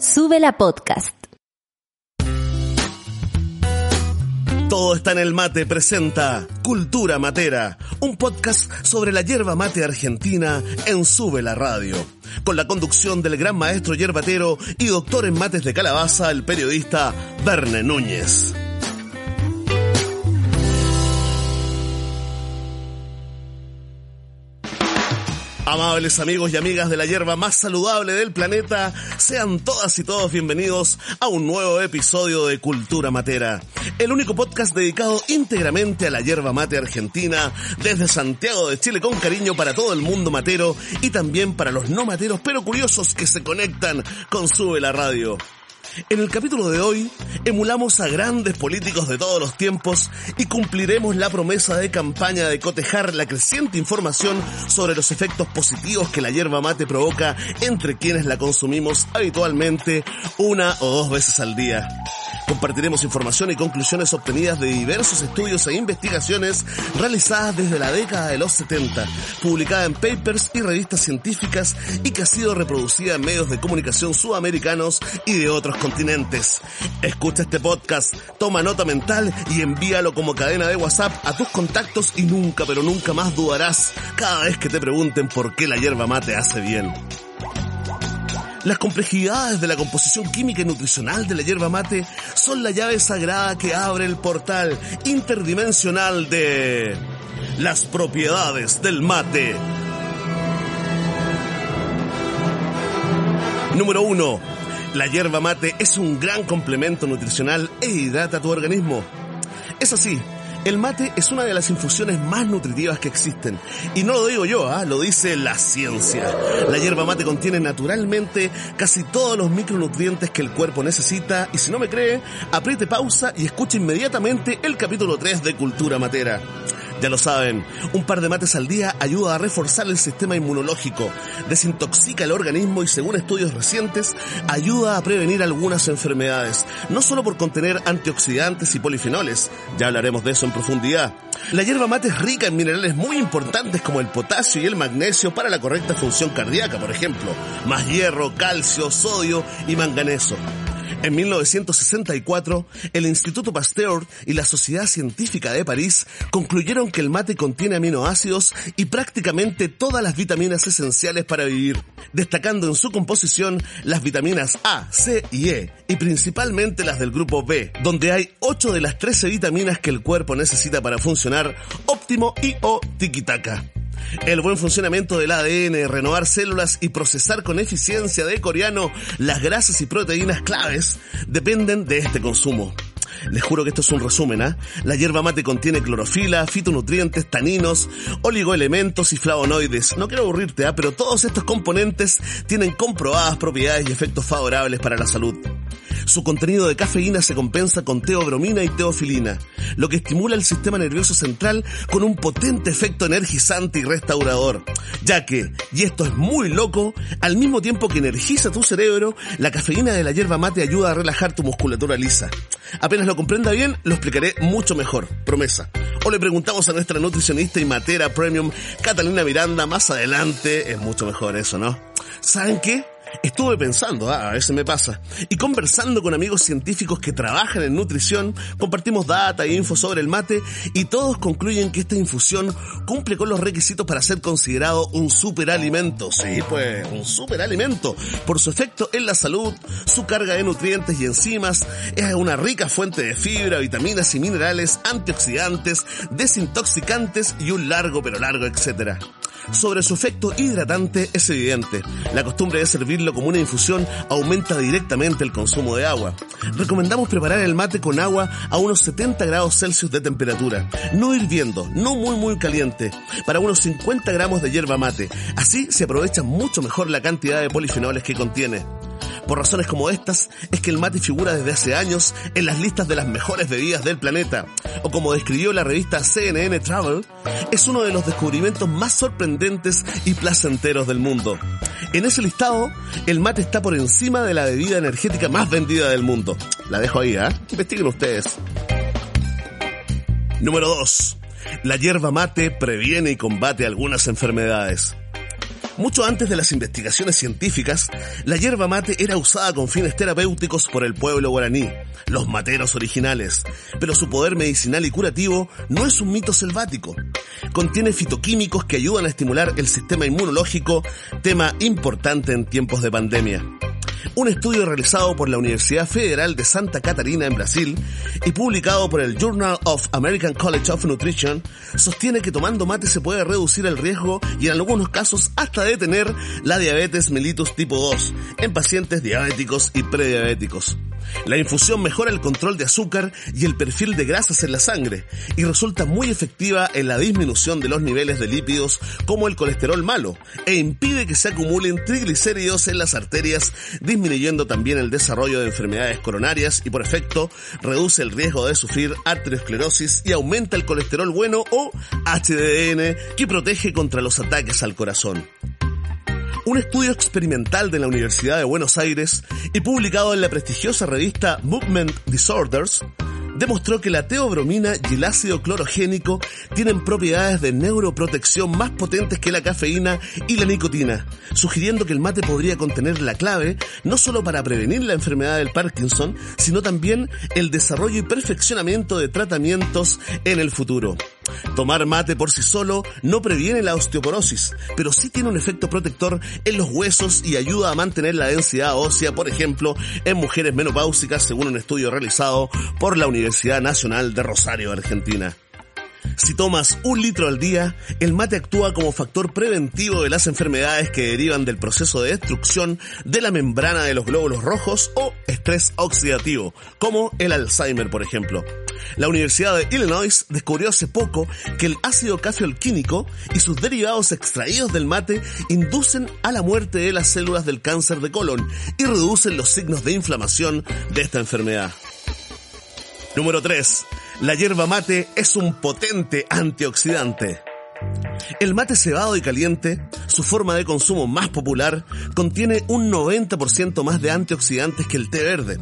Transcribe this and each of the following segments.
Sube la podcast. Todo está en el mate presenta Cultura Matera, un podcast sobre la hierba mate argentina en Sube la Radio, con la conducción del gran maestro yerbatero y doctor en mates de calabaza, el periodista Verne Núñez. Amables amigos y amigas de la hierba más saludable del planeta, sean todas y todos bienvenidos a un nuevo episodio de Cultura Matera, el único podcast dedicado íntegramente a la hierba mate argentina, desde Santiago de Chile con cariño para todo el mundo matero y también para los no materos pero curiosos que se conectan con Sube la Radio. En el capítulo de hoy, emulamos a grandes políticos de todos los tiempos y cumpliremos la promesa de campaña de cotejar la creciente información sobre los efectos positivos que la hierba mate provoca entre quienes la consumimos habitualmente una o dos veces al día. Compartiremos información y conclusiones obtenidas de diversos estudios e investigaciones realizadas desde la década de los 70, publicada en papers y revistas científicas y que ha sido reproducida en medios de comunicación sudamericanos y de otros continentes. Escucha este podcast, toma nota mental y envíalo como cadena de WhatsApp a tus contactos y nunca, pero nunca más dudarás cada vez que te pregunten por qué la hierba mate hace bien. Las complejidades de la composición química y nutricional de la hierba mate son la llave sagrada que abre el portal interdimensional de las propiedades del mate. Número 1. La hierba mate es un gran complemento nutricional e hidrata tu organismo. Es así, el mate es una de las infusiones más nutritivas que existen. Y no lo digo yo, ¿ah? lo dice la ciencia. La hierba mate contiene naturalmente casi todos los micronutrientes que el cuerpo necesita. Y si no me cree, apriete pausa y escuche inmediatamente el capítulo 3 de Cultura Matera. Ya lo saben, un par de mates al día ayuda a reforzar el sistema inmunológico, desintoxica el organismo y según estudios recientes, ayuda a prevenir algunas enfermedades, no solo por contener antioxidantes y polifenoles, ya hablaremos de eso en profundidad. La hierba mate es rica en minerales muy importantes como el potasio y el magnesio para la correcta función cardíaca, por ejemplo, más hierro, calcio, sodio y manganeso. En 1964, el Instituto Pasteur y la Sociedad Científica de París concluyeron que el mate contiene aminoácidos y prácticamente todas las vitaminas esenciales para vivir, destacando en su composición las vitaminas A, C y E, y principalmente las del grupo B, donde hay 8 de las 13 vitaminas que el cuerpo necesita para funcionar óptimo y o tiquitaca. El buen funcionamiento del ADN, renovar células y procesar con eficiencia de coreano las grasas y proteínas claves dependen de este consumo. Les juro que esto es un resumen, ¿ah? La hierba mate contiene clorofila, fitonutrientes, taninos, oligoelementos y flavonoides. No quiero aburrirte, ¿ah? Pero todos estos componentes tienen comprobadas propiedades y efectos favorables para la salud. Su contenido de cafeína se compensa con teobromina y teofilina, lo que estimula el sistema nervioso central con un potente efecto energizante y restaurador, ya que, y esto es muy loco, al mismo tiempo que energiza tu cerebro, la cafeína de la hierba mate ayuda a relajar tu musculatura lisa. Lo comprenda bien, lo explicaré mucho mejor, promesa. O le preguntamos a nuestra nutricionista y matera premium, Catalina Miranda, más adelante, es mucho mejor eso, ¿no? ¿Saben qué? Estuve pensando, ah, a veces me pasa, y conversando con amigos científicos que trabajan en nutrición, compartimos data e info sobre el mate y todos concluyen que esta infusión cumple con los requisitos para ser considerado un superalimento. Sí, pues, un superalimento. Por su efecto en la salud, su carga de nutrientes y enzimas, es una rica fuente de fibra, vitaminas y minerales, antioxidantes, desintoxicantes y un largo pero largo etcétera. Sobre su efecto hidratante es evidente. La costumbre de servirlo como una infusión aumenta directamente el consumo de agua. Recomendamos preparar el mate con agua a unos 70 grados Celsius de temperatura, no hirviendo, no muy muy caliente, para unos 50 gramos de hierba mate. Así se aprovecha mucho mejor la cantidad de polifenoles que contiene. Por razones como estas, es que el mate figura desde hace años en las listas de las mejores bebidas del planeta, o como describió la revista CNN Travel, es uno de los descubrimientos más sorprendentes y placenteros del mundo. En ese listado, el mate está por encima de la bebida energética más vendida del mundo. La dejo ahí, ¿eh? Investiguen ustedes. Número 2. La hierba mate previene y combate algunas enfermedades. Mucho antes de las investigaciones científicas, la hierba mate era usada con fines terapéuticos por el pueblo guaraní, los materos originales, pero su poder medicinal y curativo no es un mito selvático. Contiene fitoquímicos que ayudan a estimular el sistema inmunológico, tema importante en tiempos de pandemia. Un estudio realizado por la Universidad Federal de Santa Catarina en Brasil y publicado por el Journal of American College of Nutrition sostiene que tomando mate se puede reducir el riesgo y en algunos casos hasta detener la diabetes mellitus tipo 2 en pacientes diabéticos y prediabéticos. La infusión mejora el control de azúcar y el perfil de grasas en la sangre y resulta muy efectiva en la disminución de los niveles de lípidos como el colesterol malo e impide que se acumulen triglicéridos en las arterias, disminuyendo también el desarrollo de enfermedades coronarias y por efecto reduce el riesgo de sufrir arteriosclerosis y aumenta el colesterol bueno o HDN que protege contra los ataques al corazón un estudio experimental de la Universidad de Buenos Aires y publicado en la prestigiosa revista Movement Disorders, demostró que la teobromina y el ácido clorogénico tienen propiedades de neuroprotección más potentes que la cafeína y la nicotina, sugiriendo que el mate podría contener la clave no solo para prevenir la enfermedad del Parkinson, sino también el desarrollo y perfeccionamiento de tratamientos en el futuro. Tomar mate por sí solo no previene la osteoporosis, pero sí tiene un efecto protector en los huesos y ayuda a mantener la densidad ósea, por ejemplo, en mujeres menopáusicas, según un estudio realizado por la Universidad Nacional de Rosario, Argentina. Si tomas un litro al día, el mate actúa como factor preventivo de las enfermedades que derivan del proceso de destrucción de la membrana de los glóbulos rojos o estrés oxidativo, como el Alzheimer, por ejemplo. La Universidad de Illinois descubrió hace poco que el ácido cafeolquínico y sus derivados extraídos del mate inducen a la muerte de las células del cáncer de colon y reducen los signos de inflamación de esta enfermedad. Número 3. La hierba mate es un potente antioxidante. El mate cebado y caliente, su forma de consumo más popular, contiene un 90% más de antioxidantes que el té verde,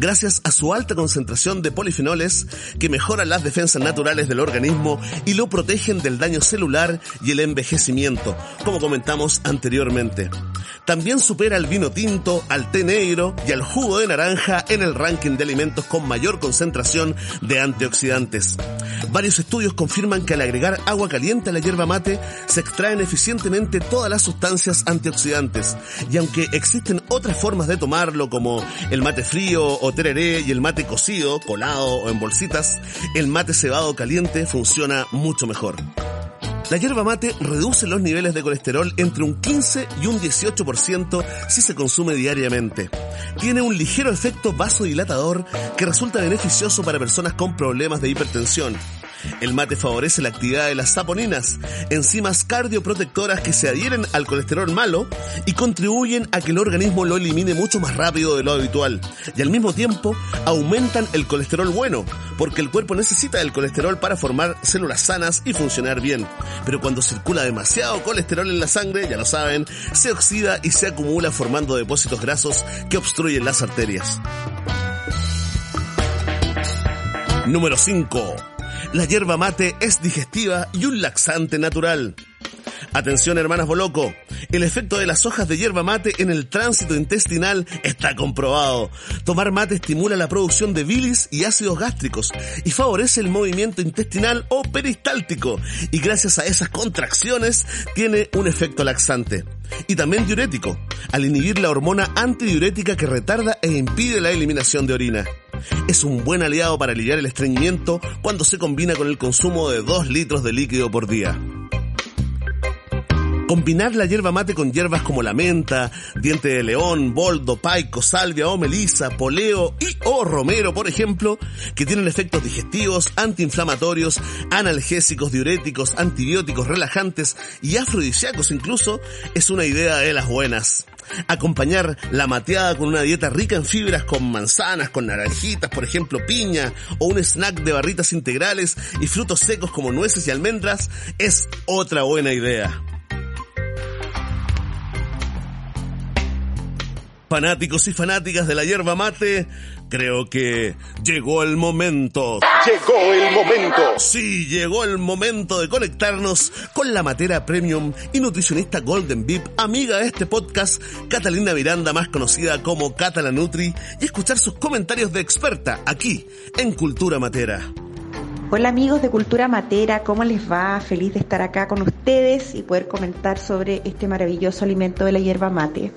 gracias a su alta concentración de polifenoles que mejoran las defensas naturales del organismo y lo protegen del daño celular y el envejecimiento, como comentamos anteriormente. También supera al vino tinto, al té negro y al jugo de naranja en el ranking de alimentos con mayor concentración de antioxidantes. Varios estudios confirman que al agregar agua caliente a la hierba mate se extraen eficientemente todas las sustancias antioxidantes. Y aunque existen otras formas de tomarlo como el mate frío o tereré y el mate cocido, colado o en bolsitas, el mate cebado caliente funciona mucho mejor. La hierba mate reduce los niveles de colesterol entre un 15 y un 18% si se consume diariamente. Tiene un ligero efecto vasodilatador que resulta beneficioso para personas con problemas de hipertensión el mate favorece la actividad de las saponinas, enzimas cardioprotectoras que se adhieren al colesterol malo y contribuyen a que el organismo lo elimine mucho más rápido de lo habitual. Y al mismo tiempo aumentan el colesterol bueno, porque el cuerpo necesita el colesterol para formar células sanas y funcionar bien. Pero cuando circula demasiado colesterol en la sangre, ya lo saben, se oxida y se acumula formando depósitos grasos que obstruyen las arterias. Número 5 la hierba mate es digestiva y un laxante natural. Atención hermanas Boloco, el efecto de las hojas de hierba mate en el tránsito intestinal está comprobado. Tomar mate estimula la producción de bilis y ácidos gástricos y favorece el movimiento intestinal o peristáltico y gracias a esas contracciones tiene un efecto laxante. Y también diurético, al inhibir la hormona antidiurética que retarda e impide la eliminación de orina. Es un buen aliado para aliviar el estreñimiento cuando se combina con el consumo de 2 litros de líquido por día. Combinar la hierba mate con hierbas como la menta, diente de león, boldo, paico, salvia o melisa, poleo y o romero, por ejemplo, que tienen efectos digestivos, antiinflamatorios, analgésicos, diuréticos, antibióticos, relajantes y afrodisíacos incluso, es una idea de las buenas. Acompañar la mateada con una dieta rica en fibras con manzanas, con naranjitas, por ejemplo piña, o un snack de barritas integrales y frutos secos como nueces y almendras es otra buena idea. Fanáticos y fanáticas de la hierba mate, creo que llegó el momento. Llegó el momento. Sí, llegó el momento de conectarnos con la matera premium y nutricionista Golden Beep, amiga de este podcast, Catalina Miranda, más conocida como Catala Nutri, y escuchar sus comentarios de experta aquí en Cultura Matera. Hola amigos de Cultura Matera, ¿cómo les va? Feliz de estar acá con ustedes y poder comentar sobre este maravilloso alimento de la hierba mate.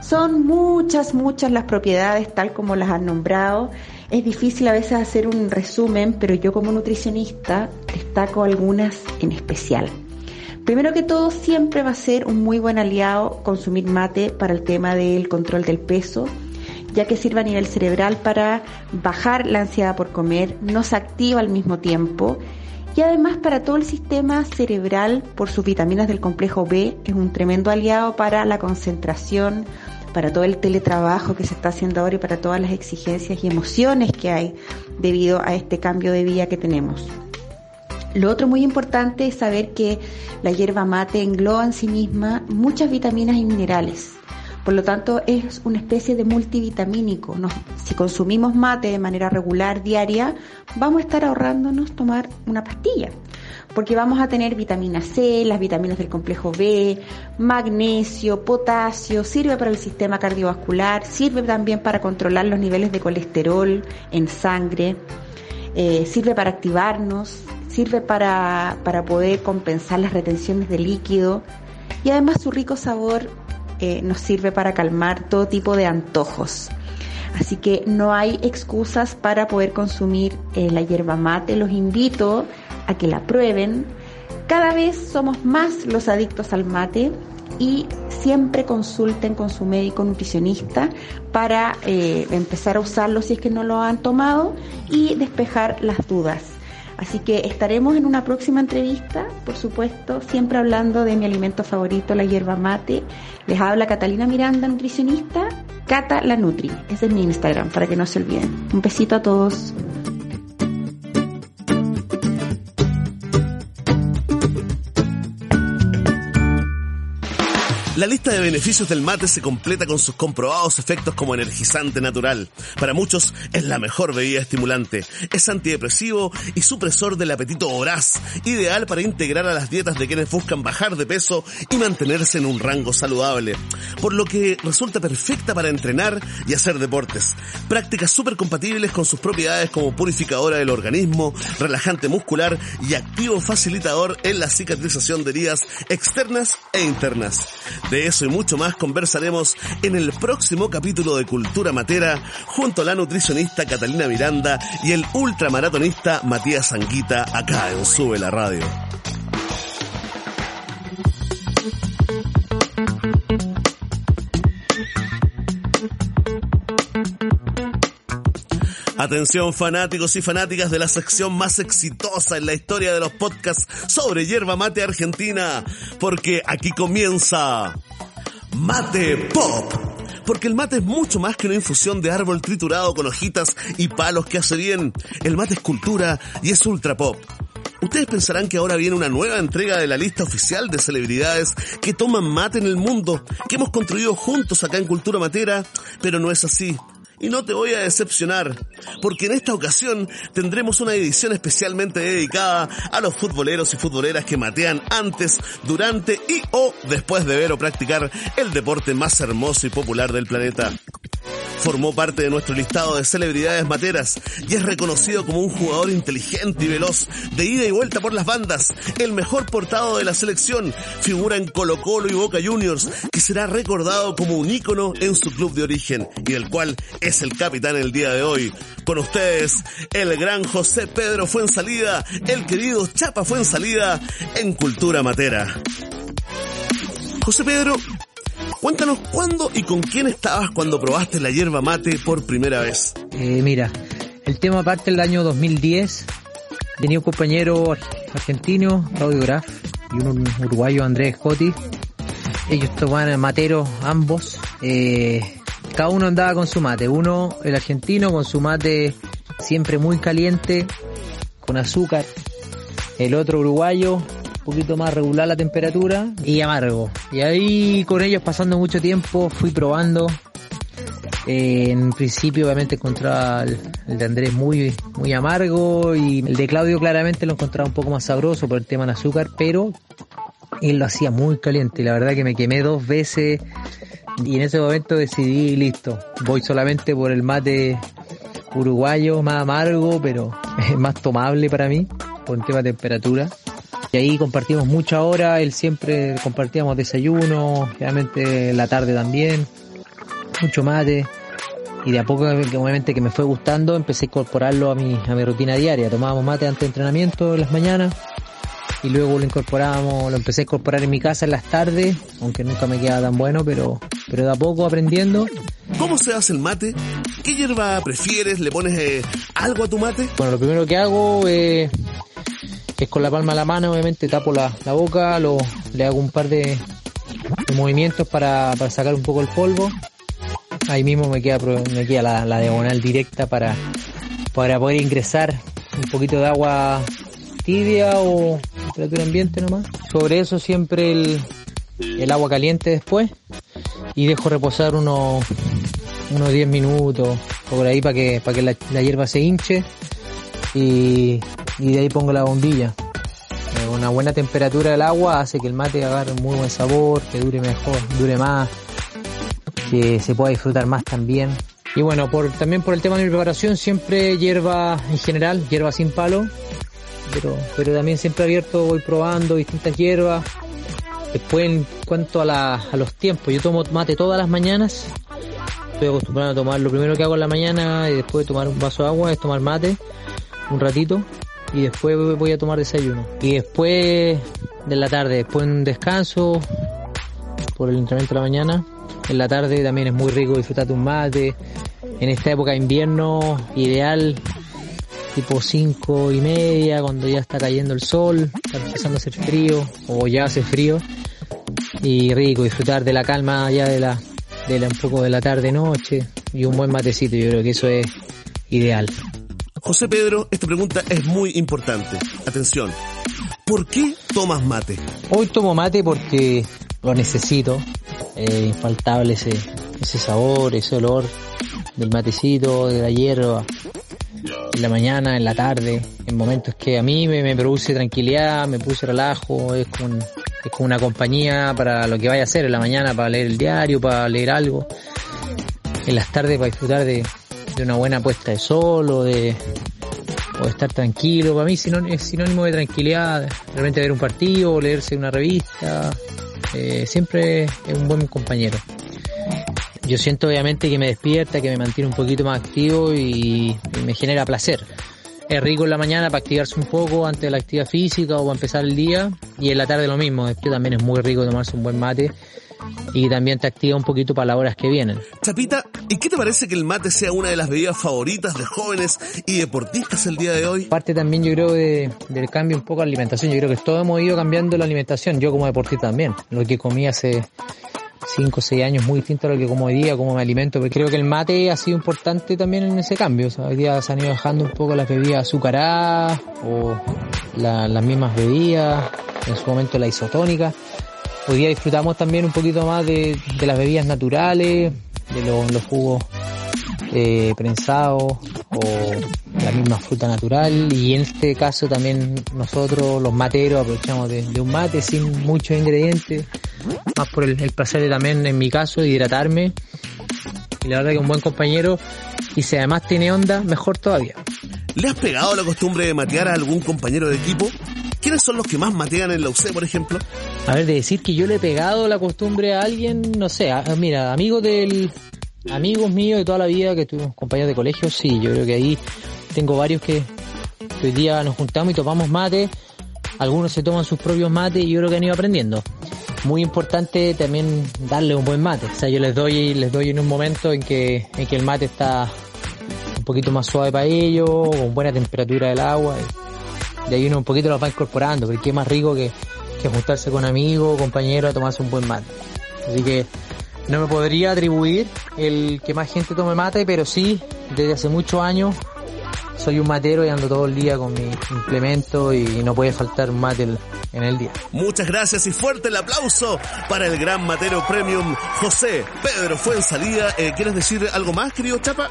Son muchas, muchas las propiedades tal como las han nombrado. Es difícil a veces hacer un resumen, pero yo como nutricionista destaco algunas en especial. Primero que todo, siempre va a ser un muy buen aliado consumir mate para el tema del control del peso, ya que sirve a nivel cerebral para bajar la ansiedad por comer, no se activa al mismo tiempo y además para todo el sistema cerebral por sus vitaminas del complejo B es un tremendo aliado para la concentración, para todo el teletrabajo que se está haciendo ahora y para todas las exigencias y emociones que hay debido a este cambio de vida que tenemos. Lo otro muy importante es saber que la hierba mate engloba en sí misma muchas vitaminas y minerales. Por lo tanto, es una especie de multivitamínico. si consumimos mate de manera regular, diaria, vamos a estar ahorrándonos tomar una pastilla porque vamos a tener vitamina C, las vitaminas del complejo B, magnesio, potasio, sirve para el sistema cardiovascular, sirve también para controlar los niveles de colesterol en sangre, eh, sirve para activarnos, sirve para, para poder compensar las retenciones de líquido y además su rico sabor nos sirve para calmar todo tipo de antojos. Así que no hay excusas para poder consumir eh, la hierba mate. Los invito a que la prueben. Cada vez somos más los adictos al mate y siempre consulten con su médico nutricionista para eh, empezar a usarlo si es que no lo han tomado y despejar las dudas. Así que estaremos en una próxima entrevista, por supuesto, siempre hablando de mi alimento favorito, la hierba mate. Les habla Catalina Miranda, nutricionista, Cata la Nutri. Ese es mi Instagram, para que no se olviden. Un besito a todos. La lista de beneficios del mate se completa con sus comprobados efectos como energizante natural. Para muchos es la mejor bebida estimulante. Es antidepresivo y supresor del apetito voraz, ideal para integrar a las dietas de quienes buscan bajar de peso y mantenerse en un rango saludable. Por lo que resulta perfecta para entrenar y hacer deportes. Prácticas súper compatibles con sus propiedades como purificadora del organismo, relajante muscular y activo facilitador en la cicatrización de heridas externas e internas. De eso y mucho más conversaremos en el próximo capítulo de Cultura Matera junto a la nutricionista Catalina Miranda y el ultramaratonista Matías Anguita acá en Sube la Radio. Atención fanáticos y fanáticas de la sección más exitosa en la historia de los podcasts sobre hierba mate argentina, porque aquí comienza Mate Pop. Porque el mate es mucho más que una infusión de árbol triturado con hojitas y palos que hace bien. El mate es cultura y es ultra pop. Ustedes pensarán que ahora viene una nueva entrega de la lista oficial de celebridades que toman mate en el mundo, que hemos construido juntos acá en Cultura Matera, pero no es así. Y no te voy a decepcionar, porque en esta ocasión tendremos una edición especialmente dedicada a los futboleros y futboleras que matean antes, durante y o después de ver o practicar el deporte más hermoso y popular del planeta formó parte de nuestro listado de celebridades materas y es reconocido como un jugador inteligente y veloz, de ida y vuelta por las bandas, el mejor portado de la selección, figura en Colo Colo y Boca Juniors, que será recordado como un ícono en su club de origen y del cual es el capitán el día de hoy. Con ustedes, el gran José Pedro fue en salida, el querido Chapa fue en salida en Cultura Matera. José Pedro, Cuéntanos cuándo y con quién estabas cuando probaste la hierba mate por primera vez. Eh, mira, el tema parte del año 2010. Tenía un compañero argentino, Claudio Graf, y un uruguayo, Andrés Scotti. Ellos tomaban materos ambos. Eh, cada uno andaba con su mate. Uno, el argentino, con su mate siempre muy caliente, con azúcar. El otro uruguayo, poquito más regular la temperatura. Y amargo. Y ahí con ellos pasando mucho tiempo fui probando. Eh, en principio obviamente encontraba el, de Andrés muy, muy amargo y el de Claudio claramente lo encontraba un poco más sabroso por el tema del azúcar, pero él lo hacía muy caliente. La verdad que me quemé dos veces y en ese momento decidí listo, voy solamente por el mate uruguayo más amargo pero más tomable para mí por el tema de temperatura y ahí compartimos mucha hora, él siempre compartíamos desayuno, realmente la tarde también, mucho mate. Y de a poco, obviamente que me fue gustando, empecé a incorporarlo a mi, a mi rutina diaria. Tomábamos mate antes de entrenamiento en las mañanas y luego lo incorporábamos, lo empecé a incorporar en mi casa en las tardes, aunque nunca me quedaba tan bueno, pero, pero de a poco aprendiendo. ¿Cómo se hace el mate? ¿Qué hierba prefieres? ¿Le pones eh, algo a tu mate? Bueno, lo primero que hago es es con la palma de la mano, obviamente tapo la, boca, lo, le hago un par de, movimientos para, sacar un poco el polvo. Ahí mismo me queda, me queda la, la diagonal directa para, para poder ingresar un poquito de agua tibia o temperatura ambiente nomás. Sobre eso siempre el, el agua caliente después y dejo reposar unos, unos 10 minutos por ahí para que, para que la, la hierba se hinche y, y de ahí pongo la bombilla. Eh, una buena temperatura del agua hace que el mate agarre muy buen sabor, que dure mejor, dure más, que se pueda disfrutar más también. Y bueno, por, también por el tema de mi preparación, siempre hierba en general, hierba sin palo, pero, pero también siempre abierto voy probando distintas hierbas. Después en cuanto a, a los tiempos, yo tomo mate todas las mañanas, estoy acostumbrado a tomar lo primero que hago en la mañana y después de tomar un vaso de agua es tomar mate un ratito y después voy a tomar desayuno. Y después de la tarde, después un descanso por el entrenamiento de la mañana. En la tarde también es muy rico disfrutar de un mate. En esta época de invierno, ideal, tipo 5 y media, cuando ya está cayendo el sol, está empezando a hacer frío, o ya hace frío. Y rico, disfrutar de la calma ya de la, de la un poco de la tarde noche y un buen matecito, yo creo que eso es ideal. José Pedro, esta pregunta es muy importante. Atención. ¿Por qué tomas mate? Hoy tomo mate porque lo necesito. Es infaltable ese, sabor, ese olor del matecito, de la hierba. En la mañana, en la tarde, en momentos que a mí me, produce tranquilidad, me puse relajo, es como, es como una compañía para lo que vaya a hacer en la mañana, para leer el diario, para leer algo. En las tardes para disfrutar de, de una buena puesta de sol o de, o estar tranquilo. Para mí es sinónimo de tranquilidad, realmente ver un partido, o leerse una revista. Eh, siempre es un buen compañero. Yo siento obviamente que me despierta, que me mantiene un poquito más activo y, me genera placer. Es rico en la mañana para activarse un poco antes de la actividad física o para empezar el día y en la tarde lo mismo. Después también es muy rico tomarse un buen mate y también te activa un poquito para las horas que vienen. Chapita, ¿y qué te parece que el mate sea una de las bebidas favoritas de jóvenes y deportistas el día de hoy? Parte también yo creo de, del cambio un poco de alimentación, yo creo que todos hemos ido cambiando la alimentación, yo como deportista también, lo que comí hace 5 o 6 años muy distinto a lo que como hoy día, como me alimento, pero creo que el mate ha sido importante también en ese cambio, hoy día se han ido dejando un poco las bebidas azucaradas o las mismas bebidas, en su momento la isotónica, Hoy día disfrutamos también un poquito más de, las bebidas naturales, de los jugos eh, prensados o la misma fruta natural y en este caso también nosotros los materos aprovechamos de, un mate sin muchos ingredientes, más por el, placer de también en mi caso hidratarme y la verdad que un buen compañero y si además tiene onda, mejor todavía. ¿Le has pegado la costumbre de matear a algún compañero de equipo? ¿Quiénes son los que más matean en la UC, por ejemplo? A ver, de decir que yo le he pegado la costumbre a alguien, no sé, mira, amigos del, amigos míos de toda la vida que tuvimos compañeros de colegio, sí, yo creo que ahí tengo varios que, hoy día nos juntamos y tomamos mate, algunos se toman sus propios mates y yo creo que han ido aprendiendo. Muy importante también darle un buen mate, o sea, yo les doy, les doy en un momento en que, en que el mate está un poquito más suave para ellos, con buena temperatura del agua de ahí uno un poquito los va incorporando, porque qué más rico que, que juntarse con amigos, compañeros a tomarse un buen mate. Así que no me podría atribuir el que más gente tome mate, pero sí, desde hace muchos años soy un matero y ando todo el día con mi implemento y no puede faltar un mate en el día. Muchas gracias y fuerte el aplauso para el gran matero premium José Pedro Fuensalida. Eh, ¿Quieres decir algo más, querido Chapa?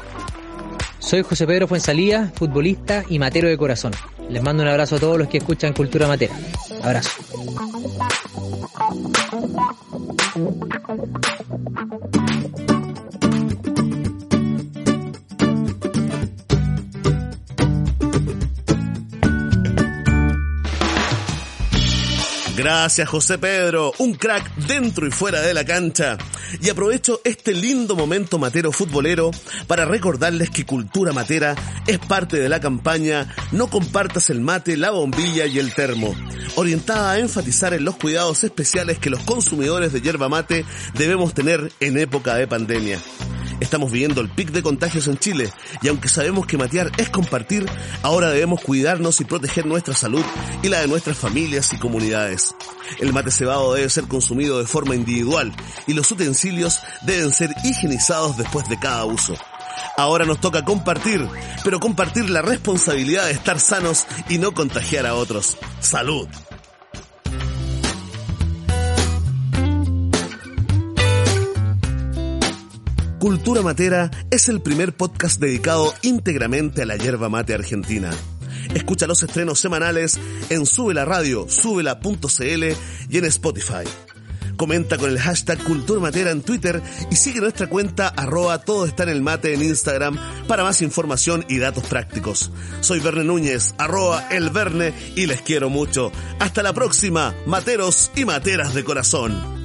Soy José Pedro Fuensalía, futbolista y matero de corazón. Les mando un abrazo a todos los que escuchan Cultura Matera. Abrazo. Gracias José Pedro, un crack dentro y fuera de la cancha. Y aprovecho este lindo momento matero futbolero para recordarles que Cultura Matera es parte de la campaña No compartas el mate, la bombilla y el termo, orientada a enfatizar en los cuidados especiales que los consumidores de yerba mate debemos tener en época de pandemia. Estamos viviendo el pic de contagios en Chile y aunque sabemos que matear es compartir, ahora debemos cuidarnos y proteger nuestra salud y la de nuestras familias y comunidades. El mate cebado debe ser consumido de forma individual y los utensilios deben ser higienizados después de cada uso. Ahora nos toca compartir, pero compartir la responsabilidad de estar sanos y no contagiar a otros. Salud. Cultura Matera es el primer podcast dedicado íntegramente a la yerba mate argentina. Escucha los estrenos semanales en Sube la Radio, subela.cl y en Spotify. Comenta con el hashtag Cultura Matera en Twitter y sigue nuestra cuenta arroba todo está en el mate en Instagram para más información y datos prácticos. Soy Verne Núñez, arroba el Verne y les quiero mucho. Hasta la próxima, materos y materas de corazón.